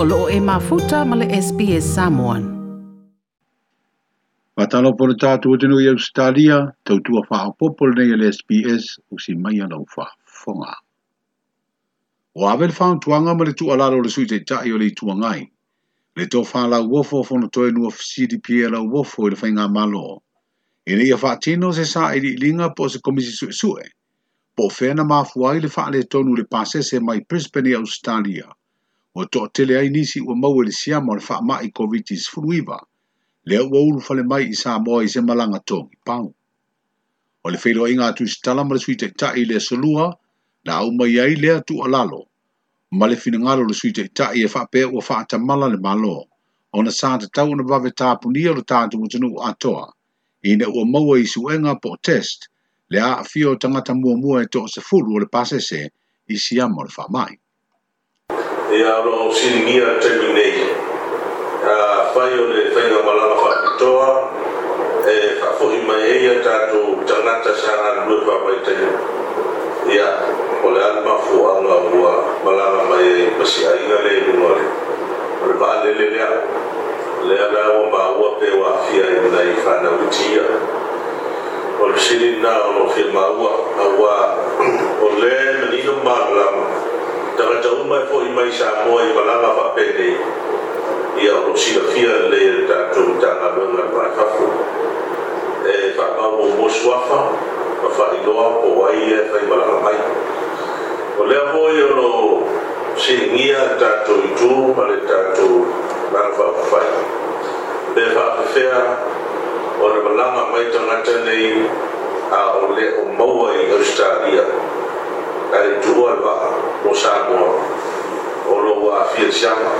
o loo e mafuta ma le SPS Samoan. Patalo pole tātou tenu i Australia, tua wha popol nei le SPS o si mai alau wha fonga. O awel whaun tuanga ma le tu alaro le sui te tai o le tuangai, le tō whālau wofo fono toi nua CDP e lau wofo i le whainga malo. E le ia tino se sa e li linga po se komisi sue sue, po whena mafua le wha le tonu le pasese mai Brisbane, Australia. o to tele ai nisi o mau e le sia mo le fa ma i covid is fluiva le o ul fale mai i sa mo i se malanga to pau o le feilo inga tu stala mo le suite ta i le solua na au mai ai le tu alalo ma le finangalo le suite ta i e fa pe o fa ta mala le malo o na sa ta tau na bave ta puni o le ta tu tunu atoa i ne o mau i suenga po test le a fio tangata mua mua e to se fulu o le pasese i siamo le fa mai. yalo singira temi nei a fai o le fainga malama whakitoa e eh, whafohi mai eia tātou tangata sanga nue whamaitai ia o le alma fuanga ua malama mai e pasi ainga le inunga le o le vaalele lea le ana ua maua pe ua afia i nai whanautia o le sirina o lo fia maua aua o le manino malama tanga tau mai po i mai sa mo i wala ma fa pe nei i a o si fia le ta tu ta a me na pa fa fu e fa pa mo mo swa fa fa fa i loa po ai e fa i wala ma mai o le mo i o si ngia ta tu i tu ma le ta tu na fa fa fa le fa pe fea o le wala ma mai tanga tanei a o le o maua i Australia. Australia kai tua le va'a o Samoa o loa afia siaga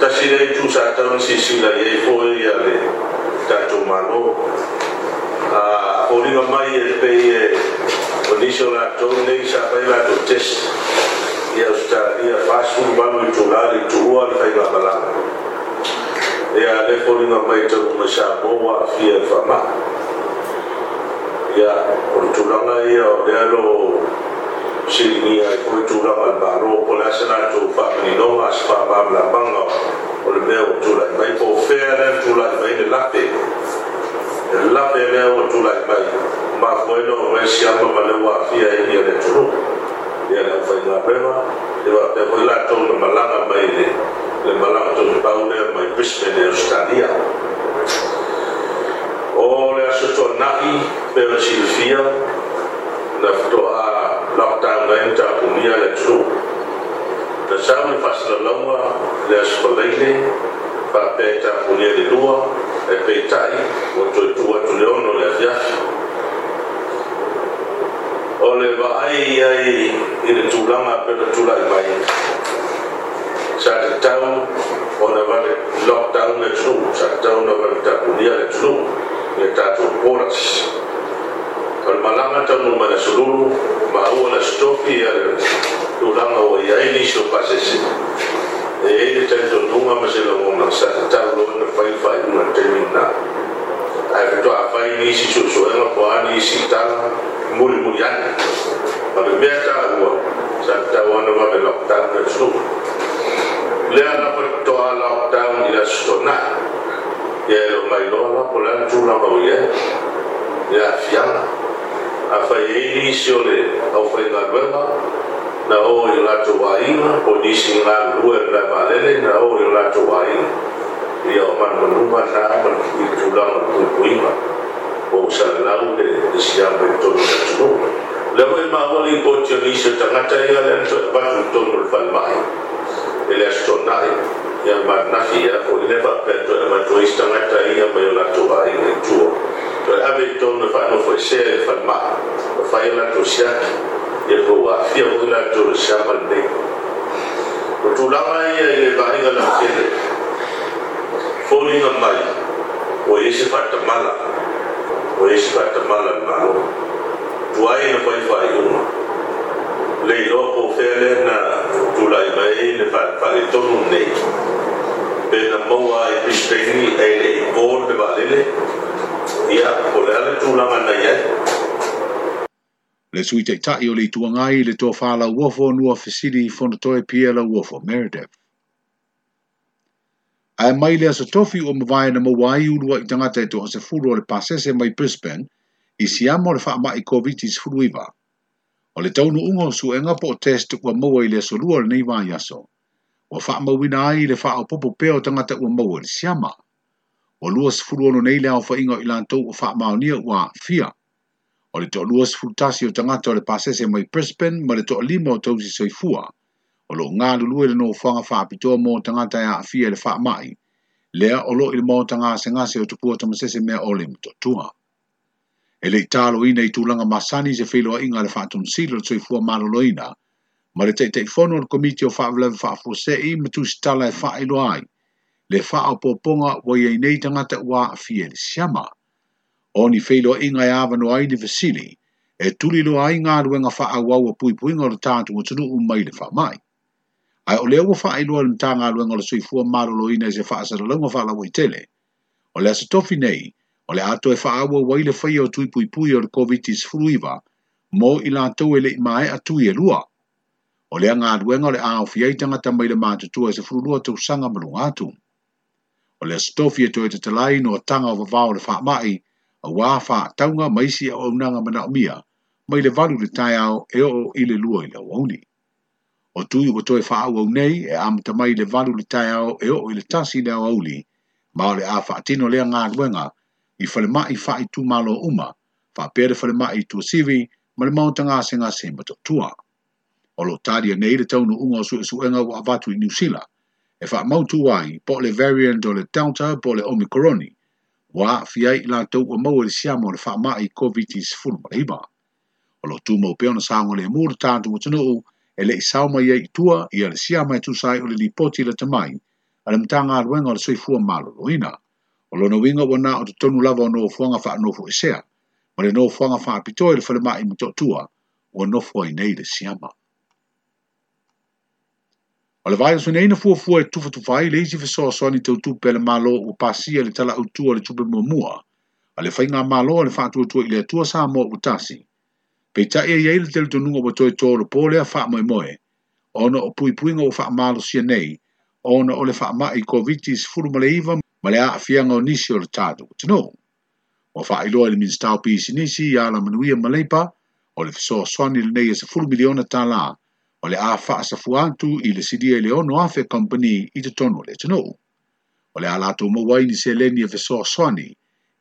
tasi lei tusatau i ia le tatou malo a oliga mai e pei e o nisi o latou nei sa pai latou tes ia australia fasulumanu i tulale le tuua le faimamalaga ia le foliga mai tauma samoa afia e faamaa ia o le tulaga ia o le alo sini ia kau curang albaro oleh senar curfa minoma sepa bamla bangga oleh dia kau curang baik kau fair dan curang baik ni lape lape dia kau curang baik mak kau ini orang siapa mana wafia ini ada curu dia nak fain apa dia buat dia kau lihat curang malang apa ini le malang tu tahu dia mai bisne dia ustadia oleh asyik nak i bersilfia Nafto'a lakta alain ta kunia le tu ta sam le fasla longa le askolele pa pe ta kunia le lua e pe tai o to tu atu le ono le afiafi o le vaai ai i le tulaga pe le tulai mai sa te tau ona vale lockdown le tulu sa te tau ona vale tapunia le tulu e tatou polas kalmalanga tamu mana sululu ma aua la stopi ia tulaga ua iai liso pasese e ai le talitonuga ma se lagona sa tauloana fai faaiuga taimina ae fetoafai nisi suʻesuʻega poani isi tala mulimuli ana ma le mea tāua sa tau ana ma le lockdown e suu lea lapa toa lockdown i la sotonaʻi ia e lo mailoa lapo lana tulaga o iai ia afiaga afai e inisi o le aufai galuega na o i latou aiga o nisi galue le valele na o i latou aiga ia o manumanuma sa ma le kuitulaga puipuiga o salalau le siaga i tonu atunuu le mai maoli ko tianisi o tagata ia le ana toepatu i tonu le falemai e le asotonai ia manafi ia foi le faapeto e matuaisi tagata ia mai o latou aiga i tua to ave to na fa no fo she fa ma fa ila to sha ye ko wa fia ko la to sha ma de to tu la ma ye ye ba ni la ke de fo ni na ma o ye she fa ta ma la o ye she fa ta ma la ma tu ai na fa fa yo le lo ko fe le na tu la ba ye ne fa fa le to ne pe na mo wa e pe ni e le ko de ba le le ia o le ale tūlanga na Le sui teitai o le tuangai le tō whāla uofo nua fesiri i whonatoe pia la uofo Meredith. A e mai le asa tofi o mawai na mawai ulua i tangata e tō asa furu o le pasese mai Brisbane i si amo le whaama i COVID-19 furuiva. O le taunu ungo su e ngapo o test kua mawa i le lua le nei vā O whaama wina ai le whaapopo peo tangata ua mawa le siama o lua sifuru ono nei leao faʻiga o i latou o faamaonia ua fia o le toʻalua sifuru tasi o tangata o le pasese mai brisban ma le toʻalima o tausi soifua o loo galulue i le nofaga faapitoa mo tagata e aafia i le faamaʻi lea o loo i le maotagasegase o tupua tamasese mea ole ma toʻatua e le itāloina i tulaga masani se feiloaʻiga a le faatonosilo le soifua malolōina ma le taʻitaʻifono o le komiti o faavelave faafuaseʻi ma tusitala e faailoa ai le faa poponga wa yei nei tangata wa fie le siama. O ni feilo inga ya avano ai ni vasili, e tuli lo ai ngā ruenga faa wawa pui pui ngā rutātu wa tunu umai le faa mai. Ai o leo wa faa ilua le mta ngā ruenga le suifua maro lo ina se faa sara lunga faa la waitele. O le asa tofi nei, o le ato e faa wa wai le faya o tui pui pui o le COVID-19 fruiva, mo ila atoe le imae atu e lua. O le ngā ruenga le a o fiei tangata mai le mātutua e se fru tau sanga malunga atumu o le stofi e toi te talai no tanga o vavao le wha mai, a wā wha taunga maisi a unanga mana o mia, mai le valu le tai au e o i le lua i le wauni. O tui o toi wha au au nei e am mai le valu le tai au e o i le tasi le au auli, ma le a wha atino lea ngā ruenga i whale mai wha i tū malo uma, wha pere whale mai tū sivi, ma le mautanga se ngā se matotua. O lo tari nei le taunu unga o su e suenga wa avatu i New Zealand, e wha mautu wai po le variant do le Delta po le Omicroni, wa fia i la tau a mau e le siamo le wha mai COVID-19 fulu mara hiba. O lo tu mau peona saango le mūra tātu o tanuu e le i sauma i tua i a le siamo e tu sai o le li poti le tamai a le mtanga aruenga o le soifua malo loina. O lo na winga wana o te tonu lava o no fuanga wha anofu e sea, ma le no fuanga wha apitoi le wha le mai mtotua o anofu ai nei le siamo. O le vai o suneina fua fua e tufa tufai le isi fesoasoani te tu pele malo ua pasia le tala'autua le tupe mua. a le faiga malo a le faatuatua i le atua sa mo ua tasi ta ai ai le teletonuga ua toetolo po lea faamoemoe ona o puipuiga ua faamalosia nei ona o le ma i koviti sefulu ma le iva ma le aafiaga o nisi o le tatou atino ua faailoa i le minisitao nisi iā la manuia ma leipa o le le nei e sefulu miliona la o le a whaasafua atu i le sidia i e le ono a fe company i te tonu le tino. O le a lātou mawai ni se leni e fesoa soani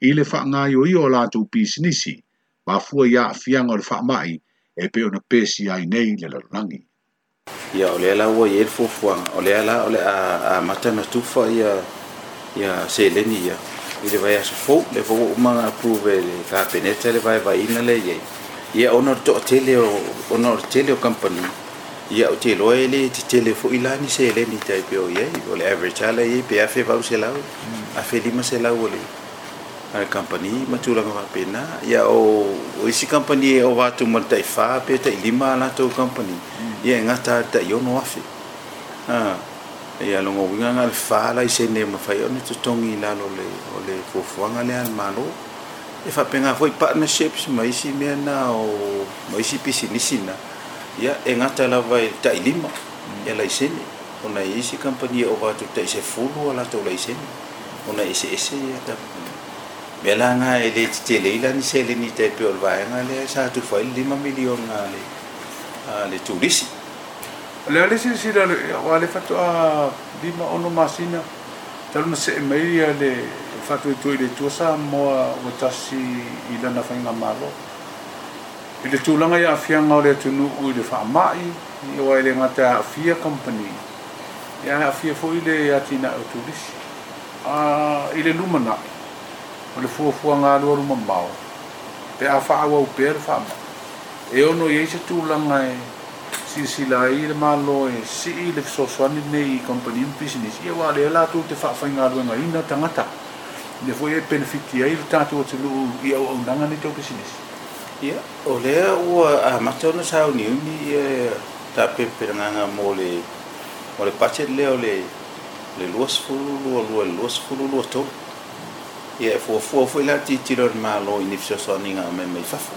i le whaangai o i o lātou pisinisi ma fua ia a fianga o le mai e peo na pesi ai nei le lalangi. Ia o e le ala ua i ele fuafuanga, o le ala o le a, a matana tufa ia, ia se leni ia. I le vai aso fo, le fo umanga approve le kapeneta le vai vai ina le iei. Ia onor to tele o, ono tele o company ia o te loa e le tetele foʻi la ni sele ni taipeo iai o le average ala iai pea fe vau selau hmm. afelima selau o le company kampani ma tulaga faapena ia o o isi company e o vatou ma tai fa pe taʻilima a latou kampani hmm. ia e gata ale taʻiono afe ia logouiga ga le fā lai sene mafai ona totogi i lo le o le fo lea le malo e faapega foi partnerships ma isi me na o ma isi pisinisi na ia e gata lava e taʻilima ia laisene ona e isi kampani e ovatu taʻisefulu a latou laisene ona eseese ia tapu mea la ga e lē tetelei lani seleni tape o le vaega lea e sa tufai le lima miliona le le tulisi o lea le silasila ua le fatoa lima ono masina talona see mai ia le fatuaituai le tua sa moa ua tasi i lana faiga malo i le tulaga i afiaga o le atunuu i le faamaʻi ua i le gata afia company ia e afia foʻi le atinaʻi o tulisi a i le lumanaʻi o le fuafuaga alua lumamao pe a faauau pea le faamaʻi e ono i ai se tulaga e silasila e e ai le malo e si i le fesoasoani lenei i company ma business ia ua lea latou te faafaigaluegaina tagata ne foʻi e penefiti ai le tatou atunuu i auaunaga nei tau business a o lea ua amata ona sauniuni ia tapeapenegaga mo letlea l lia e fuafua latiitilo o le malo i nifesoasoanigamaimai fafo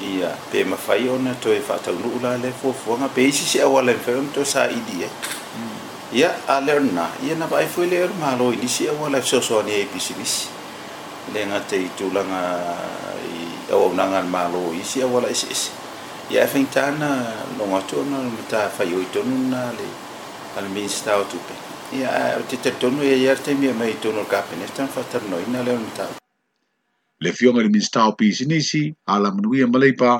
ia pe mafai ona toe faataunuu la le fuafuaga pe isi se auala faonatosaili aiale oāia na vaaifle o lemalo inisi auala e fesoasoani ai pisipisi le gata i tulaga i auaunaga le malo isi aua la eseese ia e faitana logo atu ona le matafaioi tonu na le a le o tupe ia te talitonu ia ia le taimi e mai i tonu e o le kapenet le fioga i le minista o pisinisi nisi lamanuia ma leipa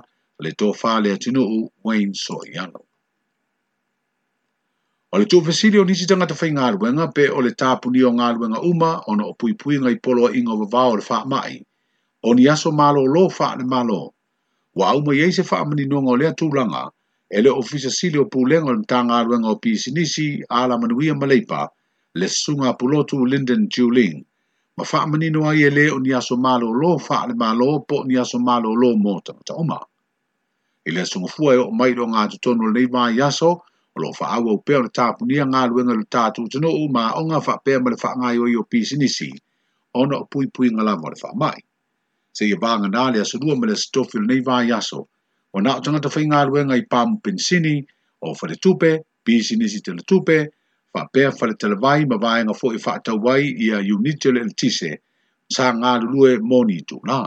le tofa le atunuu wayne soiano O le tuwhesiri o nisi tanga ta whai ngā pe o tāpu ni o ngā ruenga uma o na opui pui ngai polo a inga wa o le wha mai. O ni aso mālo lo wha ne mālo. Wa au mai eise wha amani nuanga o lea tūranga e le ofisa sili o pūlenga le tā ngā o pisi nisi a la manuia maleipa le sunga pulotu Linden Juling. Ma wha amani nua i e o ni aso mālo lo wha ne mālo po ni aso mālo lo mōta. Ta oma. I le sunga fua e o mai ngā tutonu le nei mai yaso, o lo faaua ou pea o le tapunia galuega i le tatou tonuu ma fa pe ma le faagaioi o pisinisi ona o puipuiga lava o le faamaʻi seia vaganā le asolua ma le asitofi o lenei vaiaso ua na o tagata faigaluega i pamopenisini o faletupe pisinisi teletupe faapea faletelavai ma vaega foʻi faatau ai ia uniti o le eletise sa galulue moni tulā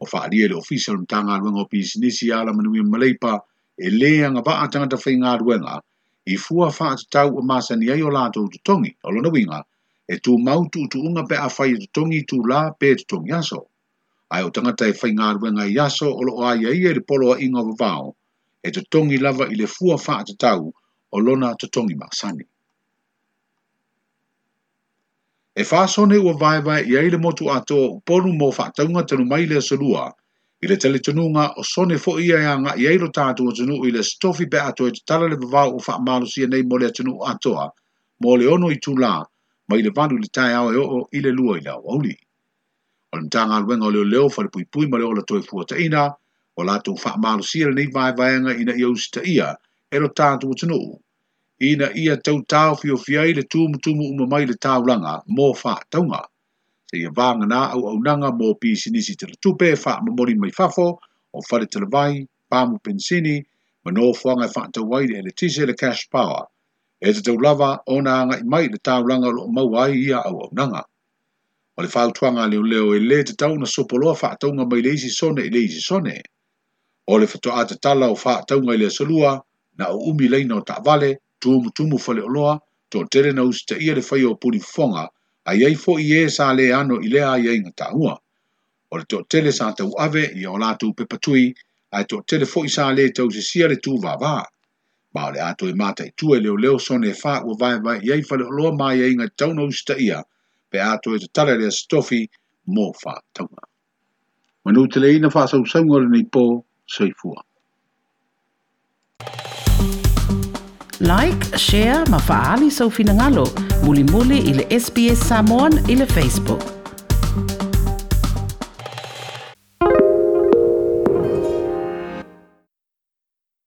o faaalia i le ofisa o le matagaluega o pisinisi a ala ma leipa e le anga ba atanga ta whainga ruenga, i fua wha te tau o masa ni o lato o tutongi, o lona winga, e tu mautu tu unga pe a whai tutongi tu la pe tongi aso. Ai o tangata e whainga ruenga i aso o lo aia i e polo a inga vao, e tongi lava i le fua wha te tau o lona tutongi masani. E whasone ua vaivai i aile motu ato o polu mo wha taunga tanu mai le salua, i le tele tonunga o sone fo ia ia nga i eiro tātua tonu i le stofi pe atoe te tala le vavau o wha amalu sia nei mole atonu atoa, mole ono i tūlā, ma i le vanu le tai au e o i le lua i la wauli. O le mtanga alwenga o leo leo fale pui pui ma leo la toi fua ta ina, o la tō wha amalu sia le nei vai vaenga i na iau sita ia, e ro tātua tonu u. Ina ia tau tau fio fiai le tūmu tūmu umamai le tau langa, mō wha taunga te ia vanga na au au nanga mō pi sinisi tira tupe, wha mamori mai fafo, o whare tira vai, pāmu pensini, ma nō whuanga wha tau wai le tise le cash power. E te tau lava, o nā ngā i mai le tau langa lo mau ai ia au au nanga. O le whau tuanga leo leo e le te tau na sopoloa wha taunga mai leisi sone i leisi sone. O le whato te tala o wha taunga i le salua, na o umi leina o ta vale, tuumu tuumu whale loa, tō tere na usi te ia le whai o puri fonga, ai ai fo i e sa le ano i le ai ai ngata hua. O le tō tele sa tau ave i o lātou pepatui, ai tō tele fo i sa le tau se sia le tū vāvā. Ma o le ato e mātai tue leo leo sone e whāk wa vai vai i ai fale loa mai ai ngai tau nou sita ia, pe ato e te tare lea stofi mō whāk tauna. Manu te leina wha sau saungore ni pō, soifua. Like, share, ma whaali sau finangalo. Like, share, ma sau finangalo mulimuli ile SPS Samoan ile Facebook.